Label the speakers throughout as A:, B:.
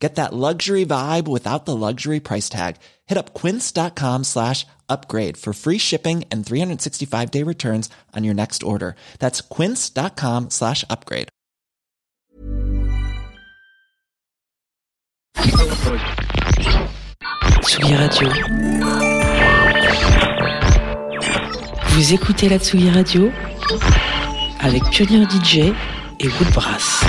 A: Get that luxury vibe without the luxury price tag. Hit up quince.com slash upgrade for free shipping and 365 day returns on your next order. That's quince.com slash upgrade.
B: Tsugi Radio. Vous écoutez la Tsugi Radio avec Pionnier DJ et Woodbrass.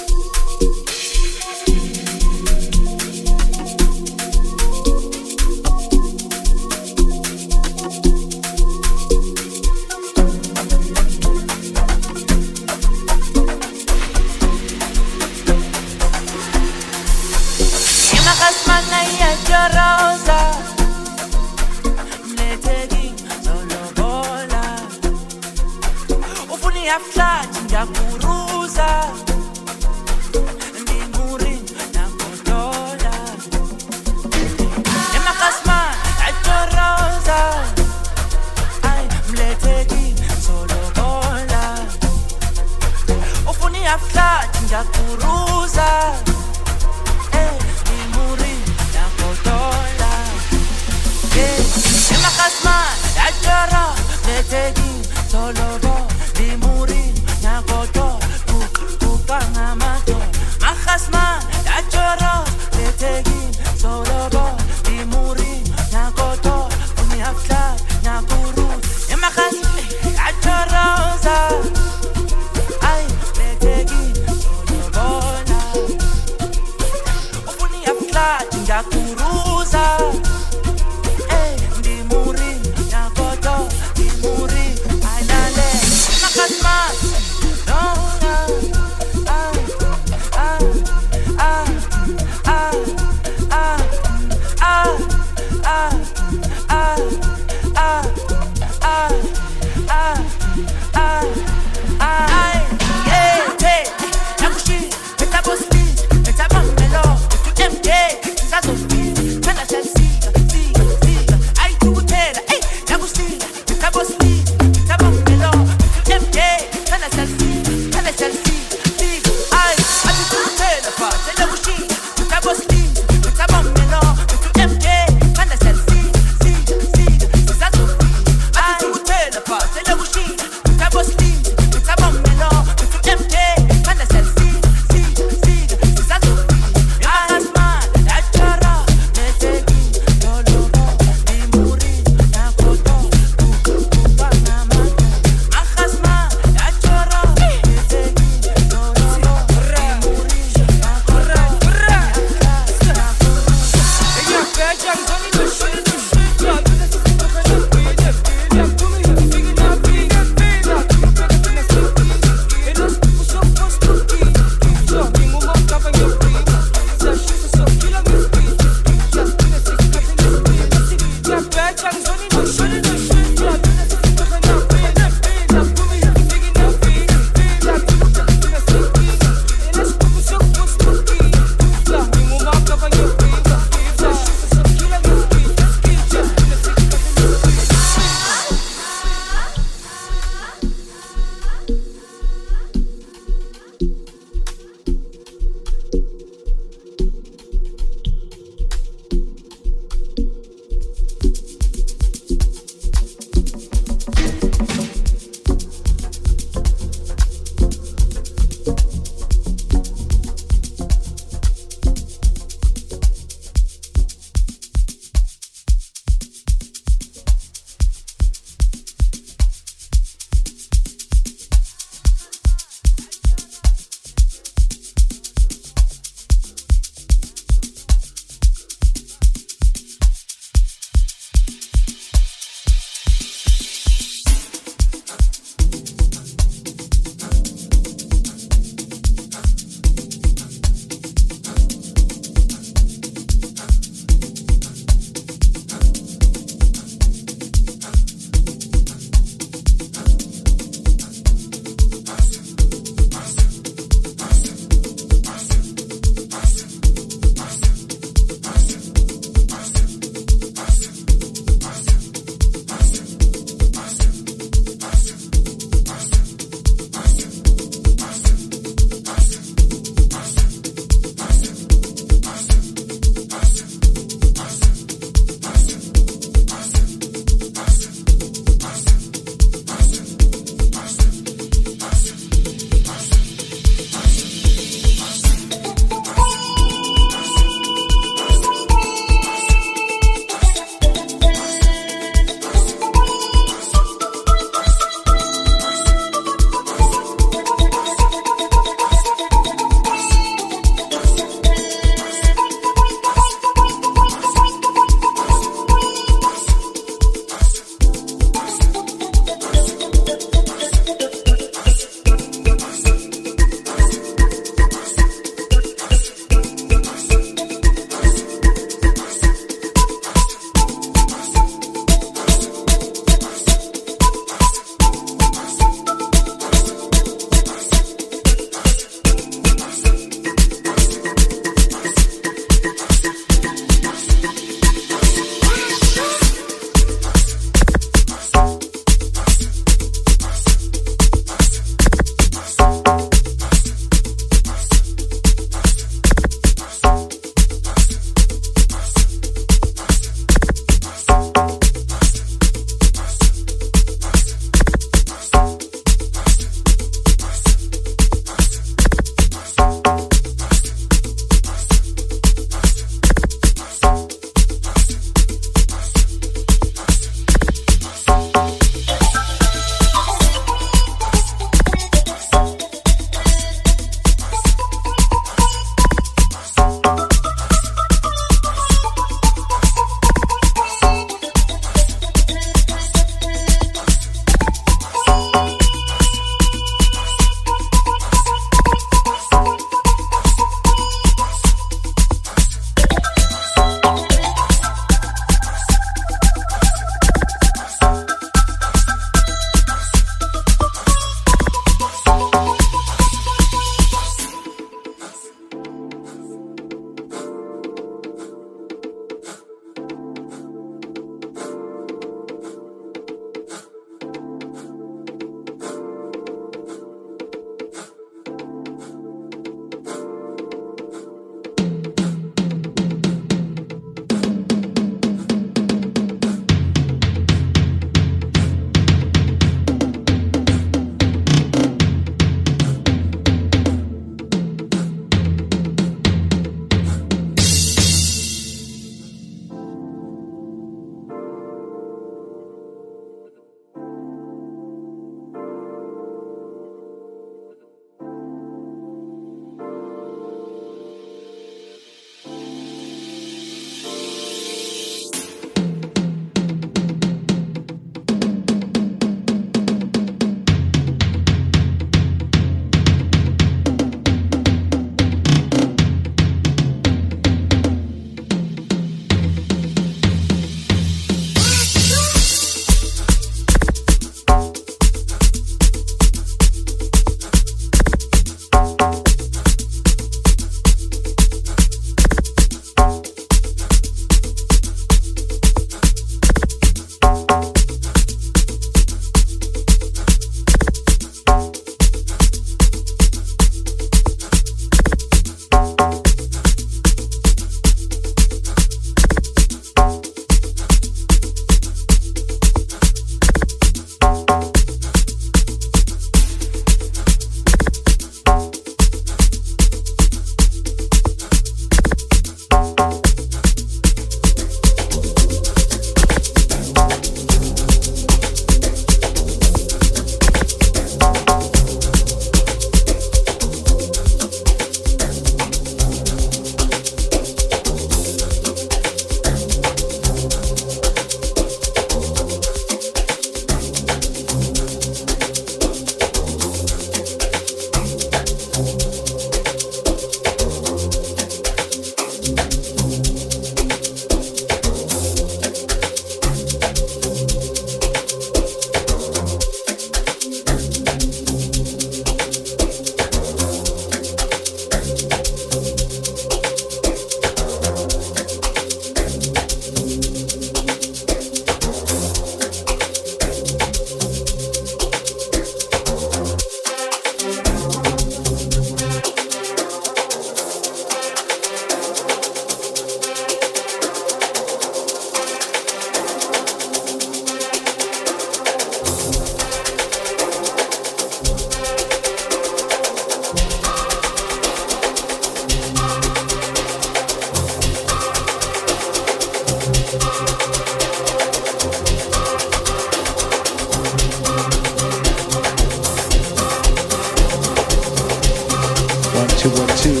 B: two.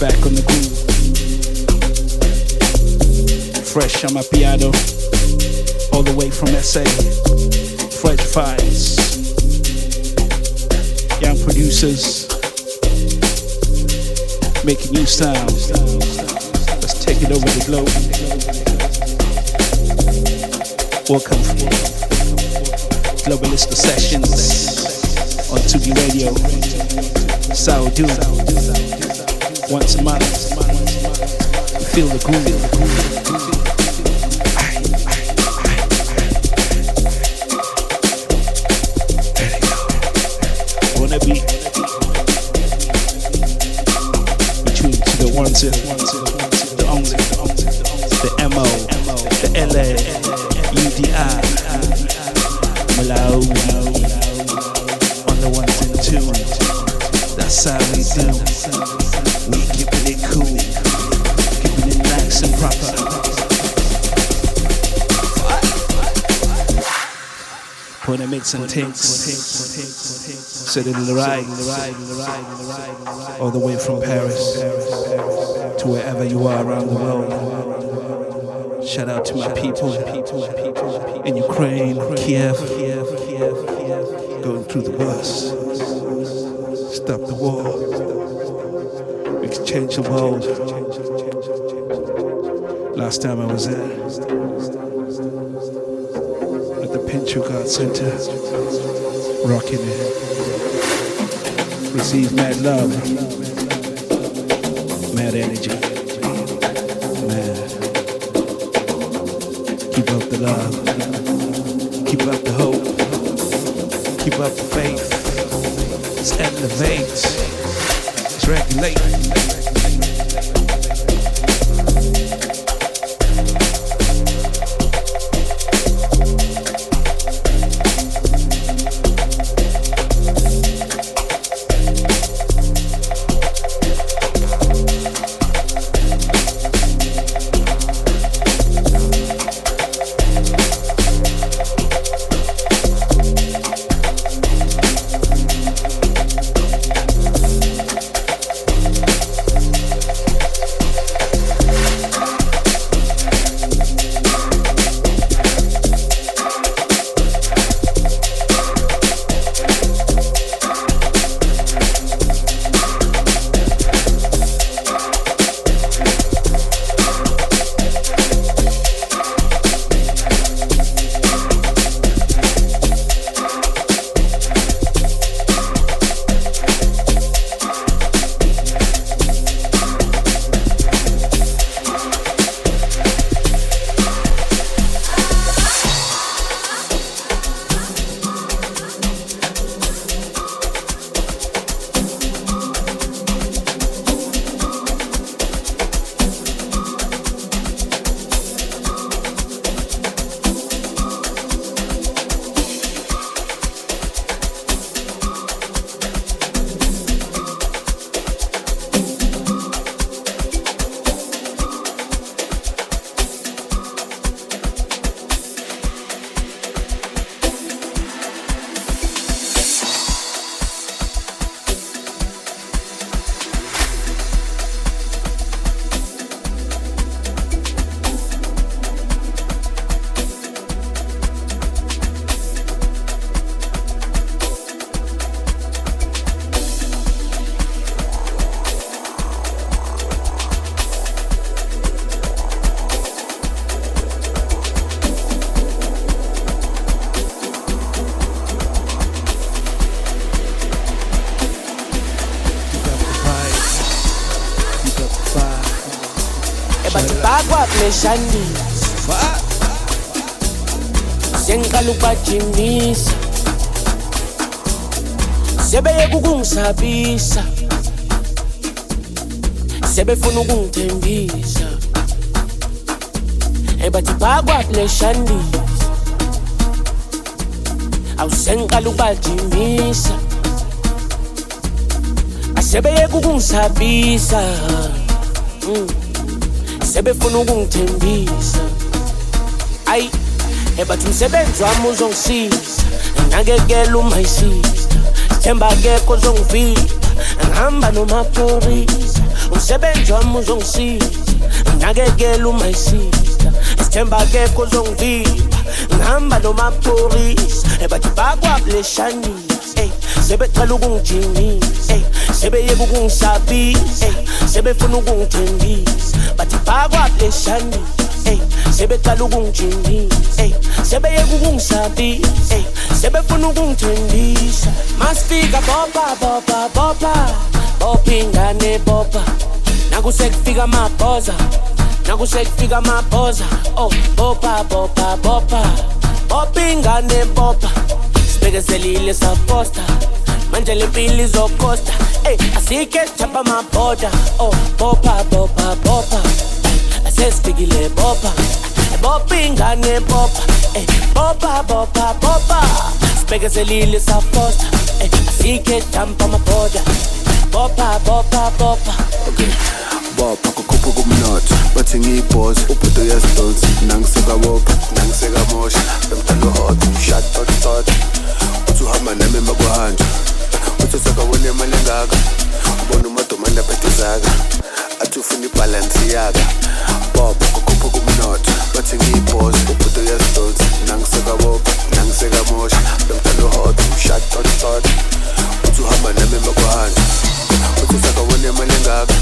B: Back on the groove.
C: Fresh on my piano. All the way from SA. Fresh vibes. Young producers. Making new sounds. Let's take it over the globe. Welcome. to Globalista Sessions on Tsugi Radio. Saudi, once a month. Feel the groove. Wanna be between to the ones and When I make some takes, set it right, all the way from Paris to wherever you are around the world. Shout out to my people in Ukraine, Kiev, going through the worst. Stop the war. We can change the world. Last time I was there, Center, rocking it. Receive mad love, mad energy, mad. Keep up the love, keep up the hope, keep up the faith. Let's elevate, let's regulate.
D: Kuleshandisi sengiqala ukubajimisa. Sebeyeka ukungisabisa sebefuna ukungithembisa. Ebadibhakwa kuleshandisi awusengiqala ukubajimisa. Asebeyeka ukungisabisa mm. Sebefuna ukungithembisa. Ayi ebathi umsebenzi wami uzongisiza. Nakekela uma isister themba kekho ozongivika. Ngihamba nomaphorisa umsebenzi wami uzongisiza. Nakekela uma isister ngiyakuzwisisa esithemba kekho uzongivimba ngihamba nomapurisa ebathi bakwabuleshanisa ey sebecela ukungijimisa. Ey sebeyeka ukungisabisa. Ey sebefuna ukungithembisa bathi bakwabuleshanisa ey sebecala ukungijimisa ey sebeyeka ukungisabisa ey sebefuna ukungithembisa masifika bopa bopa bopa bopha ingane bopa nakusekufika amabhoza nakusekufika amabhoza oh bopa bopa bopa bopa ingane bopa sibekezelile safosta manjele mbili zokosta hey, asike chapa maboda. Oh, bopa bopa bopa. Asesipigile bopa. Bopingane bopa. Hey, bopa bopa bopa. Sibekezelile safosta hey, asike chapa maboda. Bopa bopa bopa.
E: Okay. bopha kukhupha kumnotho bathi ngiyibhosi ubhuto uyasidonsi nangisekabopha nangisekamosha emtalohodo shatot tot uthi uhamba nami emakuhanjwa sithezaka wona imali engaka ubona umadomane abhedezaka athi ufuna ibhalansi yaka. Bob kukhupha kumnotho bathi ngiyibhoze ubhuto uyazidonsa nangisekabopha nangisekamosha lomntana uhot ushatot uthi uhamba nami emakwahana uthezaka wona imali engaka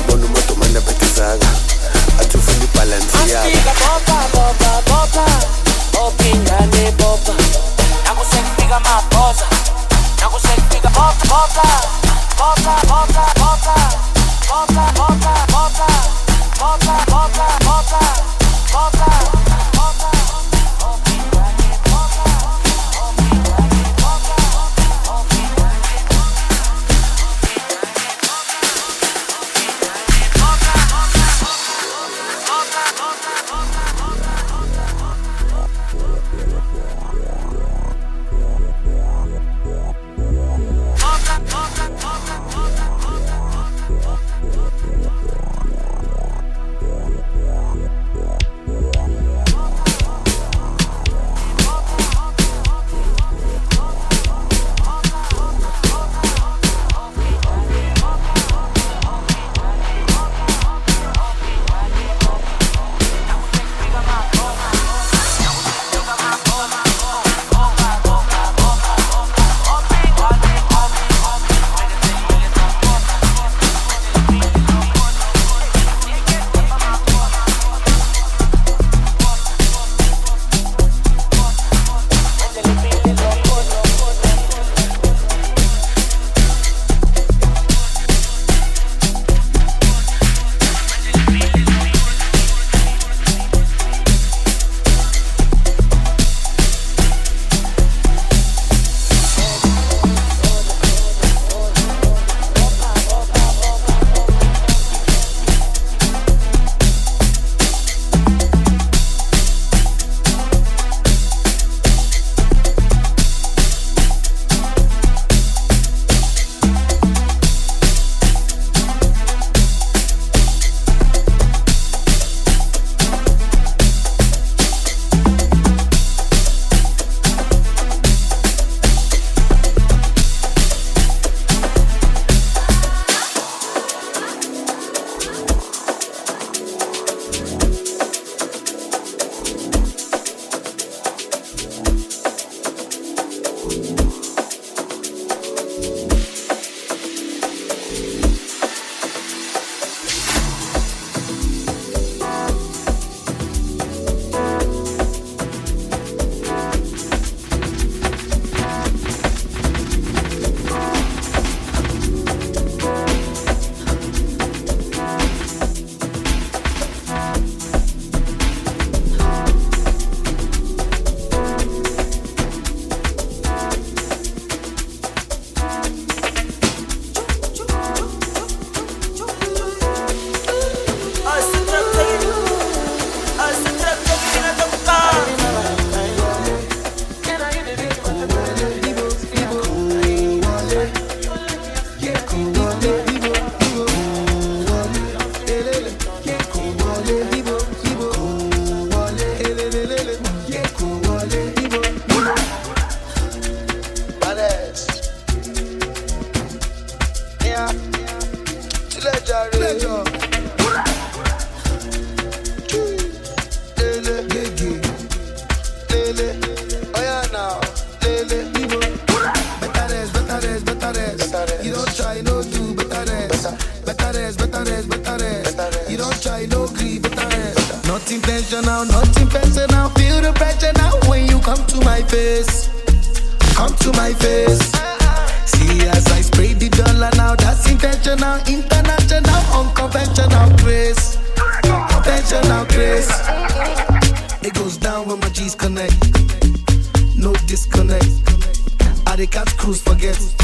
E: ubona umadomane abhedezaka athi ufuna ibhalansi yaka.
D: Bopha, bopha, bopha, ingane bopha Nakusengifika mabhoza nakusekufika amabhoza nakusekufika bopa bopa bopa bopa bopa bopa bopa bopa bopa bopa bopa bopa
F: get evil. Better days, better. You don't try, no do, better days. Better days, better. You don't try, no
D: grieve, better days. Not intentional, not.
F: Feel the
D: pressure
F: now when
D: you come to my face.
F: Come to my face. See as I
C: spray the
G: dollar now, that's intentional, international. who's forgets?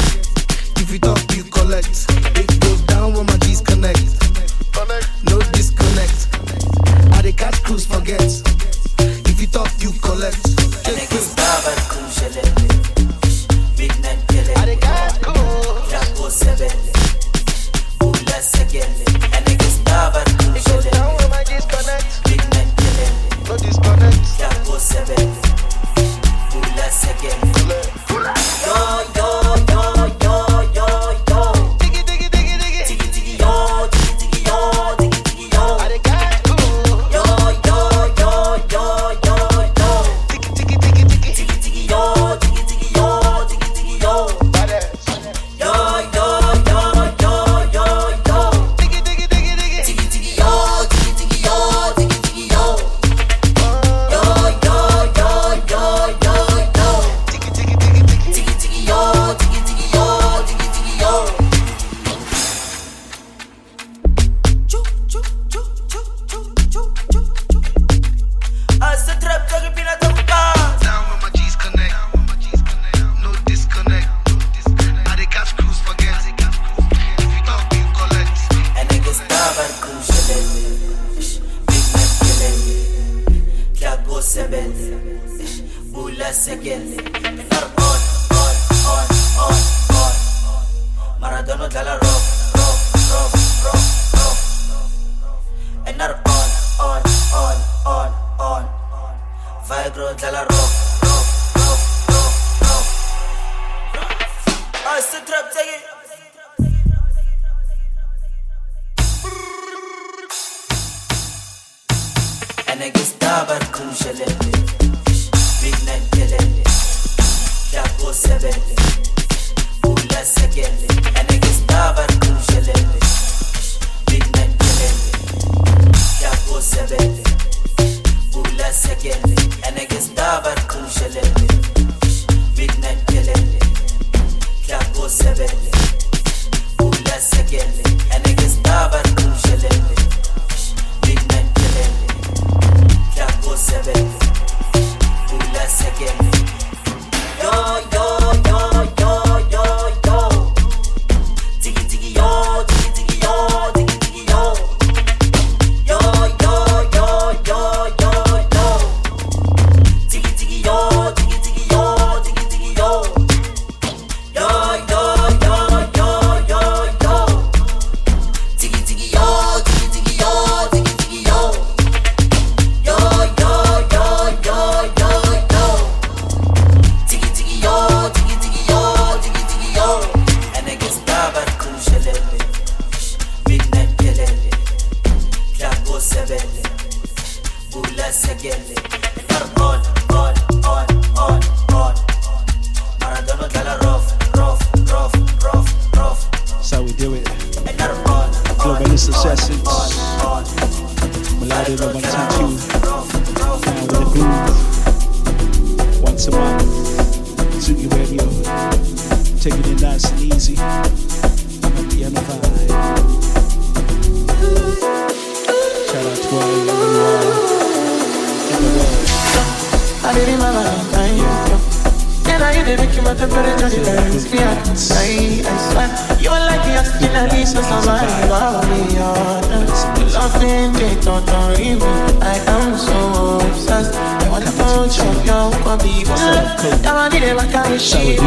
G: make you my temperature the lens. Clear inside, I swear You are like the oxygen that leaves us alive I'll be honest Loving they don't worry me. I am so obsessed. I wanna punch up your body. That one did it, I can't shit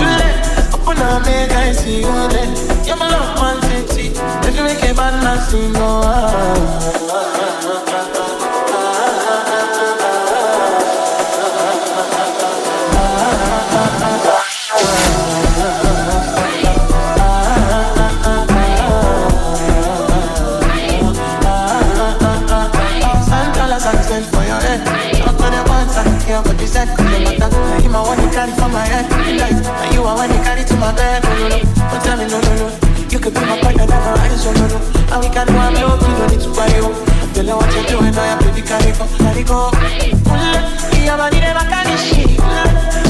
G: Open up, make I see you there. You're my love, one city If you make bad. I go design for the matter. You my one you carry for my head, life. And you are one you carry to my bed, No no, no. don't tell me no, no, no. You could be my partner, never eyes, oh, no, no. And we got one love, you don't need to worry, oh. Tell what you're doing, oh, now your baby carry
H: go, carry go. Ulla, iya mani ne makani shi. Ulla,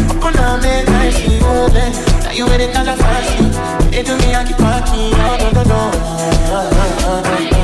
H: okuna me nice, oh, man. Now you ain't in Tallahassee. They do me, I keep parking, oh, no, no, no.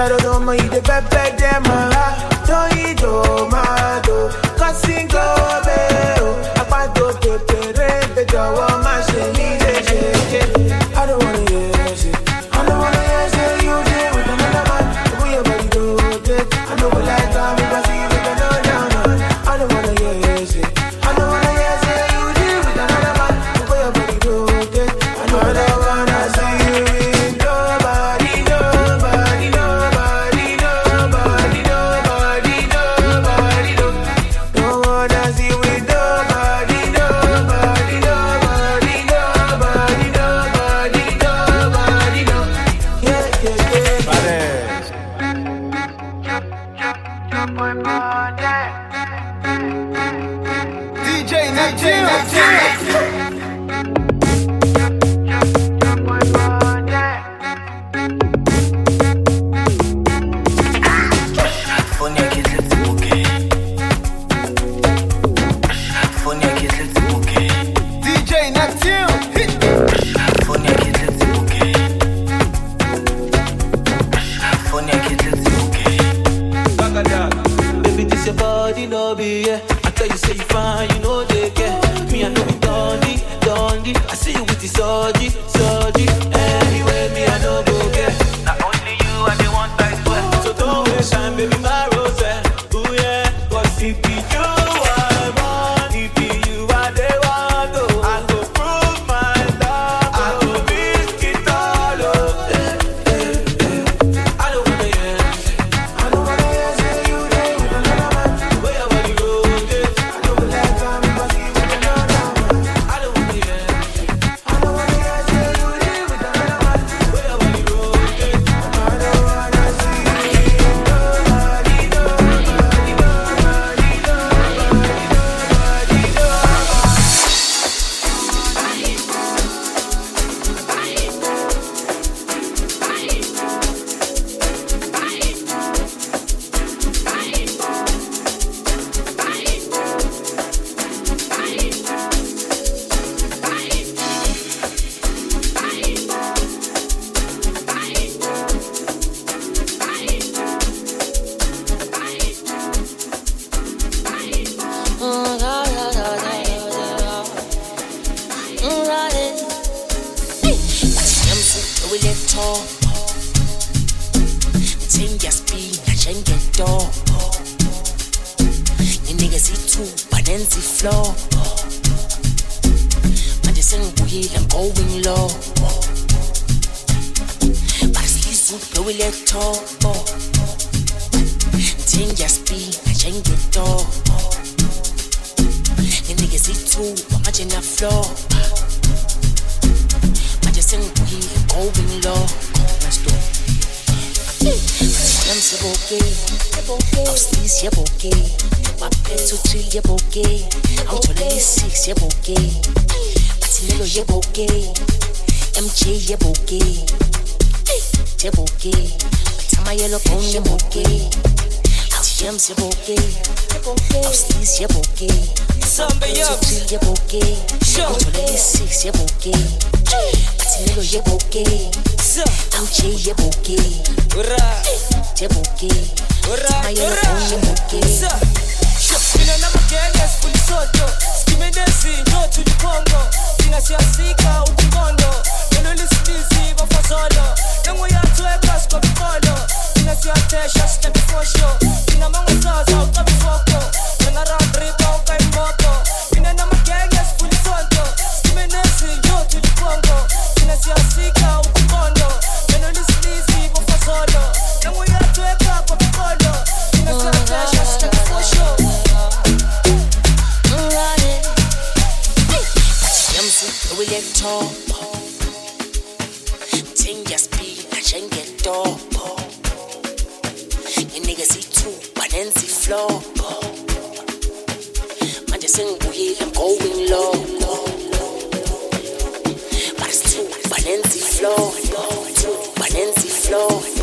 H: Àtàrọ̀dọ̀ ọmọ yìí dé pẹ́pẹ́ dẹ́ máa Cause bokeh. Contrôler les six, yeah
I: bokeh. Patinello, yeah bokeh. Ouchie, yeah
J: bokeh. Yeah bokeh. Tamayelo, yeah bokeh.
K: Mina na é sifulisoto skimedezi njo tulikongo inasiasika ukukondo nelo lisitizi bafazolo.
L: Nengo yatweka é inasiatesha sitebifosho inamangosaza
F: é nanaradriba ukaimoko talk flow, Panensi flow.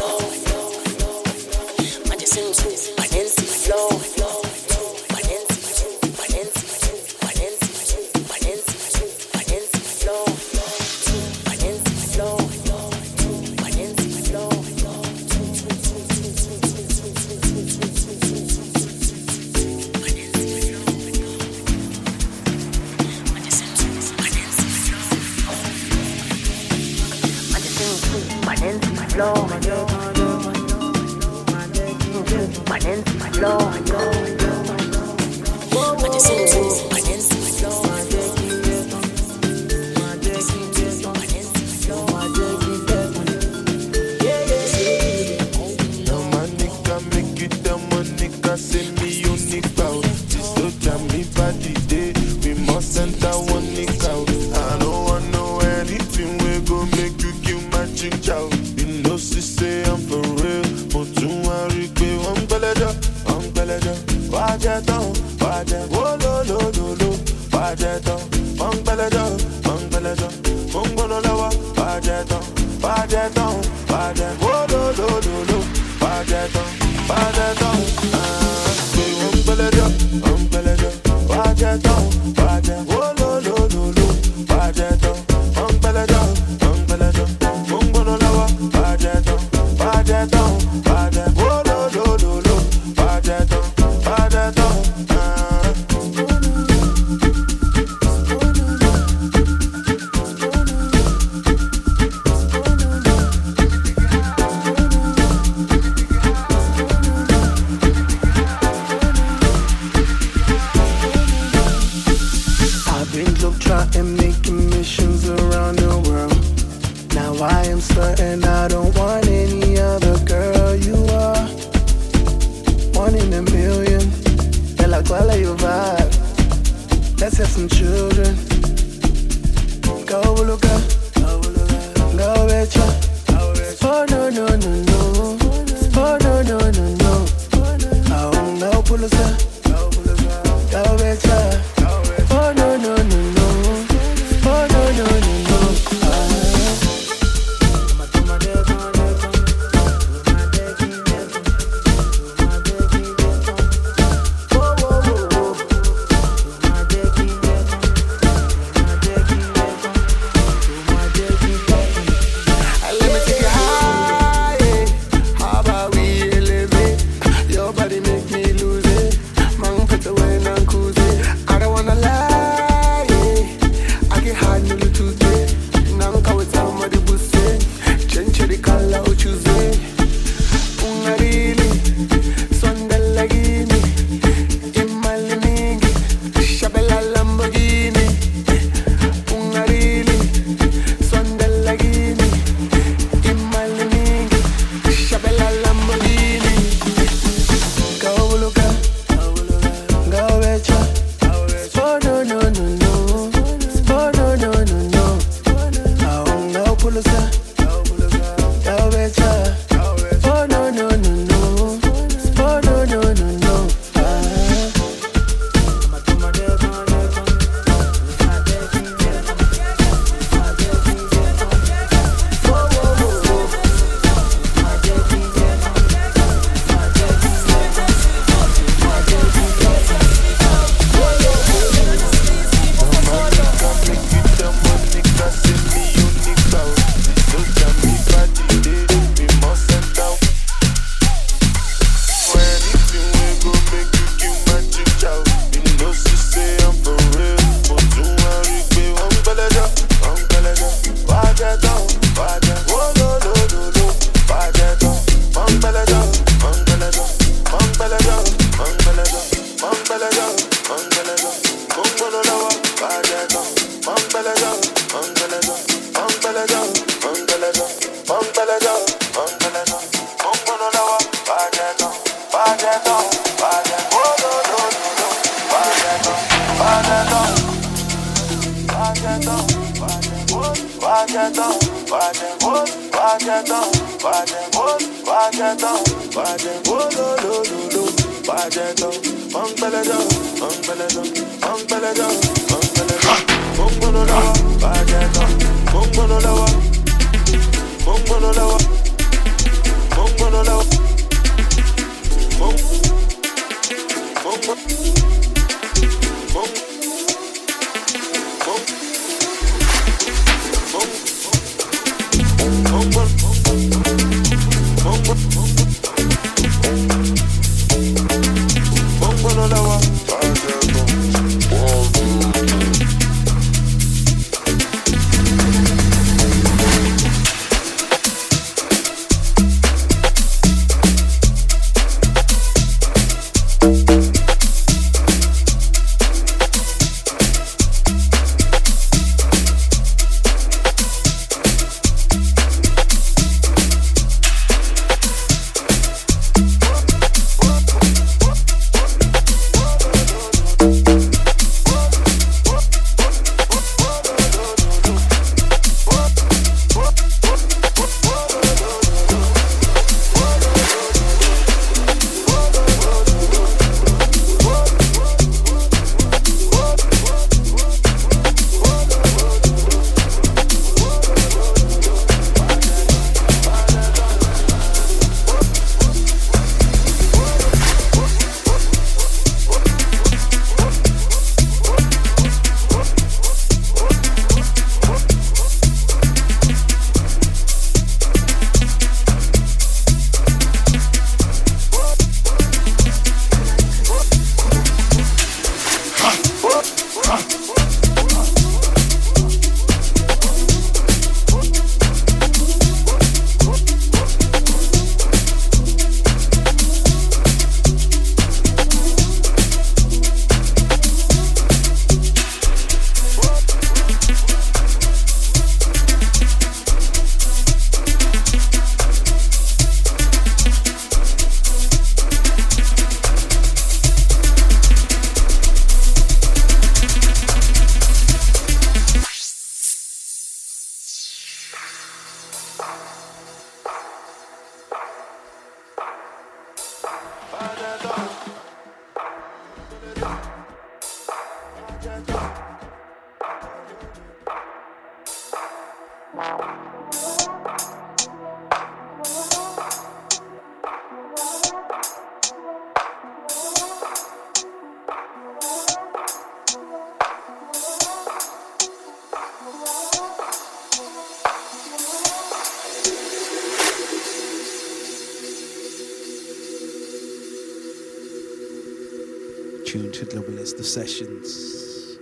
F: the
C: sessions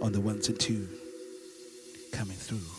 C: on the ones and two coming through.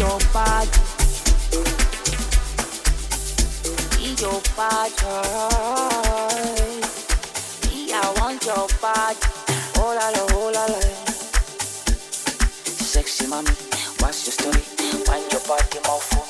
M: your body. Your body. I want your body. Oh la la, oh la la. Sexy mommy, what's your story? Why your body
G: more full?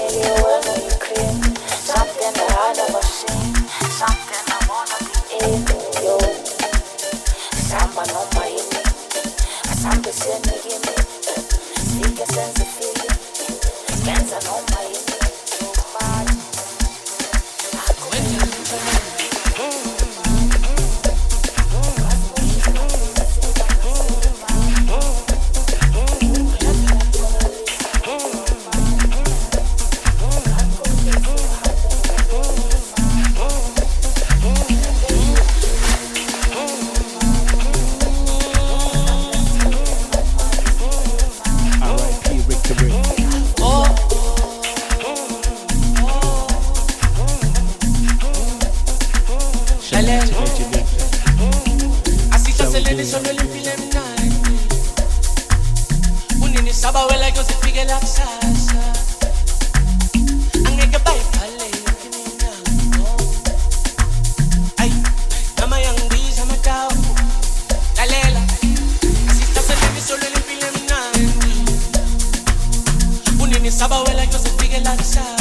G: inside.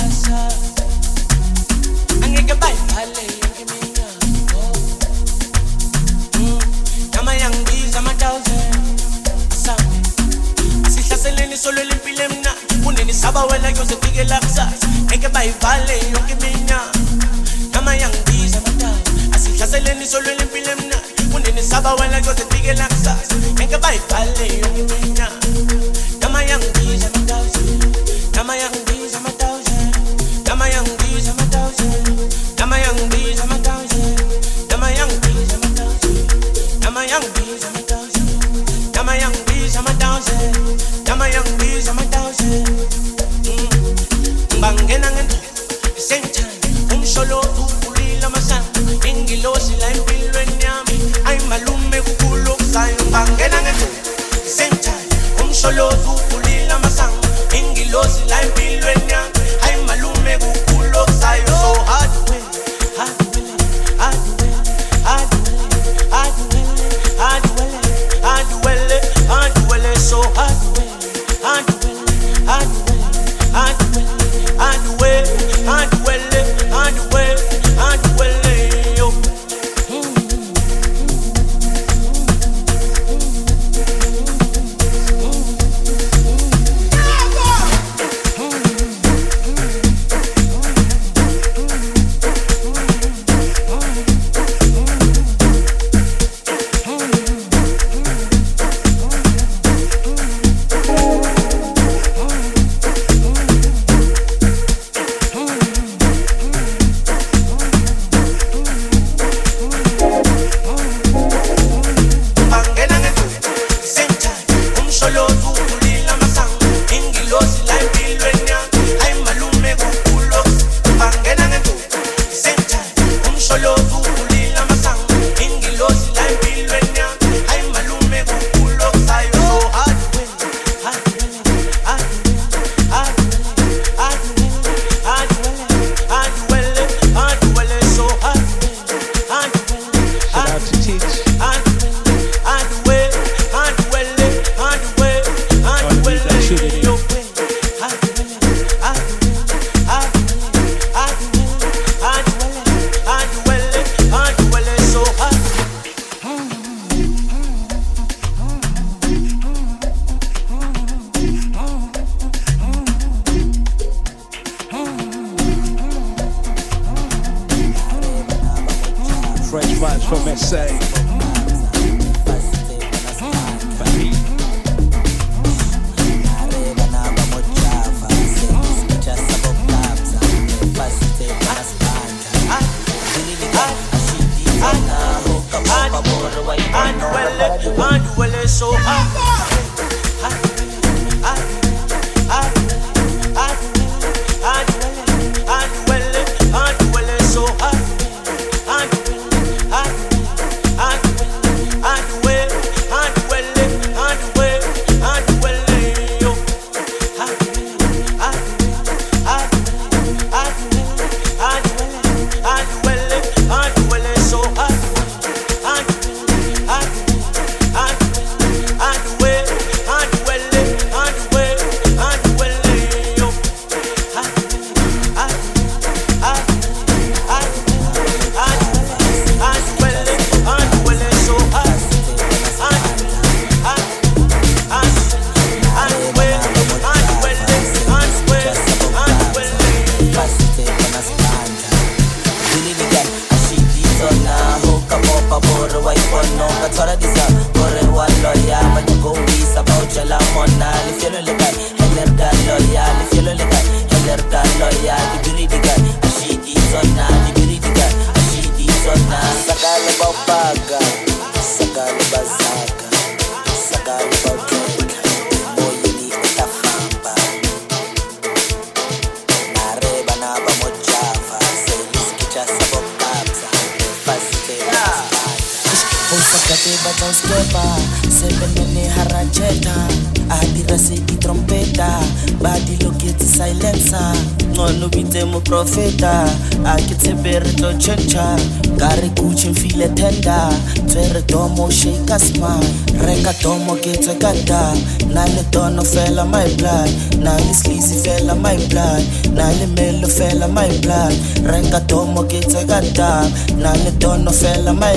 G: Vekata, Nile Tono fell my blood, Nile Sleazy fell my blood, Nile Melo fell my blood, Renka Tomo Kitakata, Nile Tono fell on my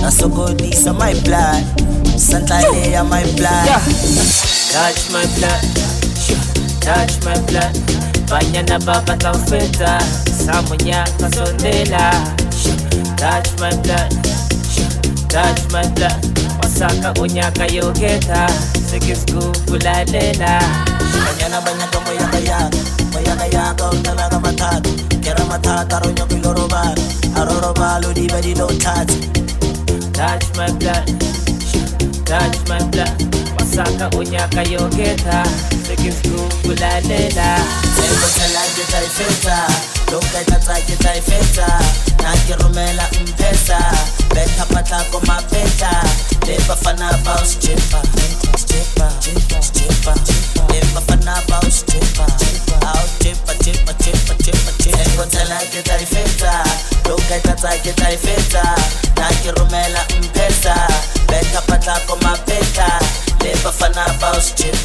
G: Nasogodisa my blood, Santa my blood.
N: Touch my blood, touch my blood, Banyana Baba Tafeta, Samunya Kasondela, touch my blood, touch my blood. saka unyaka yogeta. Sikisku
G: kulalela. Kanyana banyaka moyakayaka moyakayaka utalaka matata. Kera matata aronyoka ilorobala arorobala udiba dilothatsi
N: touch my blood. Touch my blood. Masaka unyaka yogeta.
G: Sikisku kulalela. Lembo salanje taifeta loketa tsake taifeta nakirumela mpesa. Betha patlako mapeta. Never fan about stripper, stripper, stripper. Never fan about stripper. Out stripper, stripper, stripper, stripper, stripper. Nikutela ke taifeta, loka tata ke rumela mpesa, mm, beka patla ko mapeta. Never fan about
O: stripper.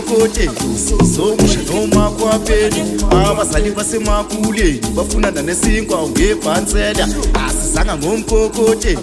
O: sokote sokusha noma kwapedu abazali basemakuleni bafunana nesinkwa ngebhansela asizanga ngomkokote.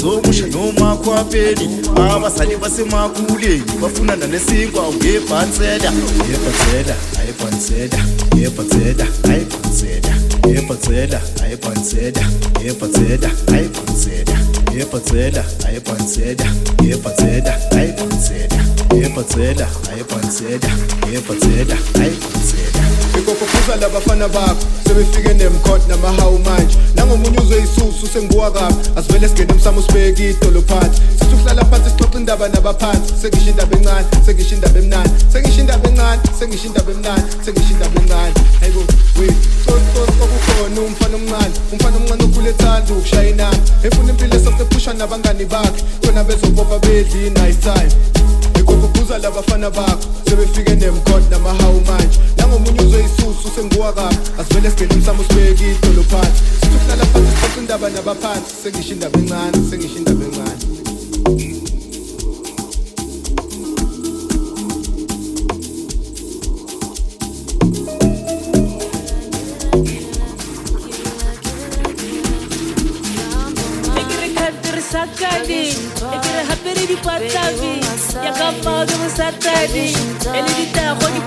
O: Sokusha noma kwapedu abazali basemakuleni bafunana nesinkwa ngebhansela ngebhansela ayibhansela ngebhansela ayibhansela ngebhansela ayibhansela ngebhansela ayibhansela ngebhansela ayibhansela ngebhansela ayibhansela yebhansela ayibhansela yebhansela ayibhansela
P: ikopophuza labafana bakho sebefike nemkhot namahawu manje. Nangomunye uzwe isusu senguwa kabi. Asivele singene emsamo sibeke idolo phansi. Sithi ukuhlala phansi sixoxa indaba nabaphansi. Sengisho indaba encane sengisho indaba emnani sengisho indaba encane sengisho indaba emnani sengisho indaba encane. Hayibo wet sosicos okukhona umfana omncane. Umfana omncane okhule ethanda ukushaya inamba efuna impilo esasephushwa nabangani bakhe. Khona bezobopha bedli i-nice time ikopophuza labafana bakho sebefike nemkhot namahawu manje. Nangomunye uzwe isusu senguwa kabi asivele singene emsamo sibeke idolo phansi sithi ukuhlala phansi sixoxa indaba nabaphansi sengisho indaba encane sengisho indaba encane.
Q: Ekere kantiri sakadi, ekere hapere di patavi, papa ọdún sátani elédìtà àkọ́jú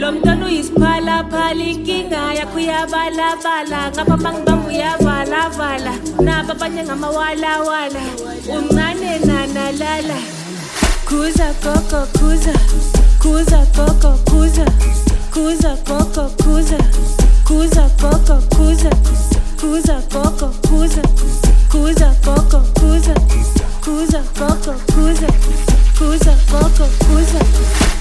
Q: lọ mntwana uyisiphalaphala inkinga yakho uyabalabala. Ngapha mangibamba uyavalavala abanye ngamawalawala uncane nanalala Kuza coco kuza, kuza coco kuza, kuza coco kuza, kuza coco kuza, kuza coco kuza, kuza coco kuza, kuza coco kuza, kuza coco kuza.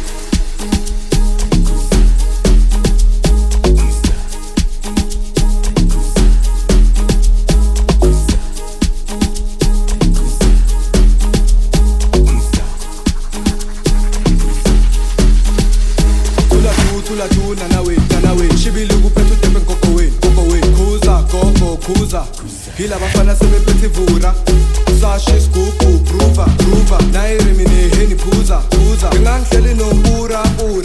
R: phila vafana se vephetshivura sashisigugu pruva pruva nayirimi puza, puza phuza.
S: Ndingandihleli nobura
B: ura.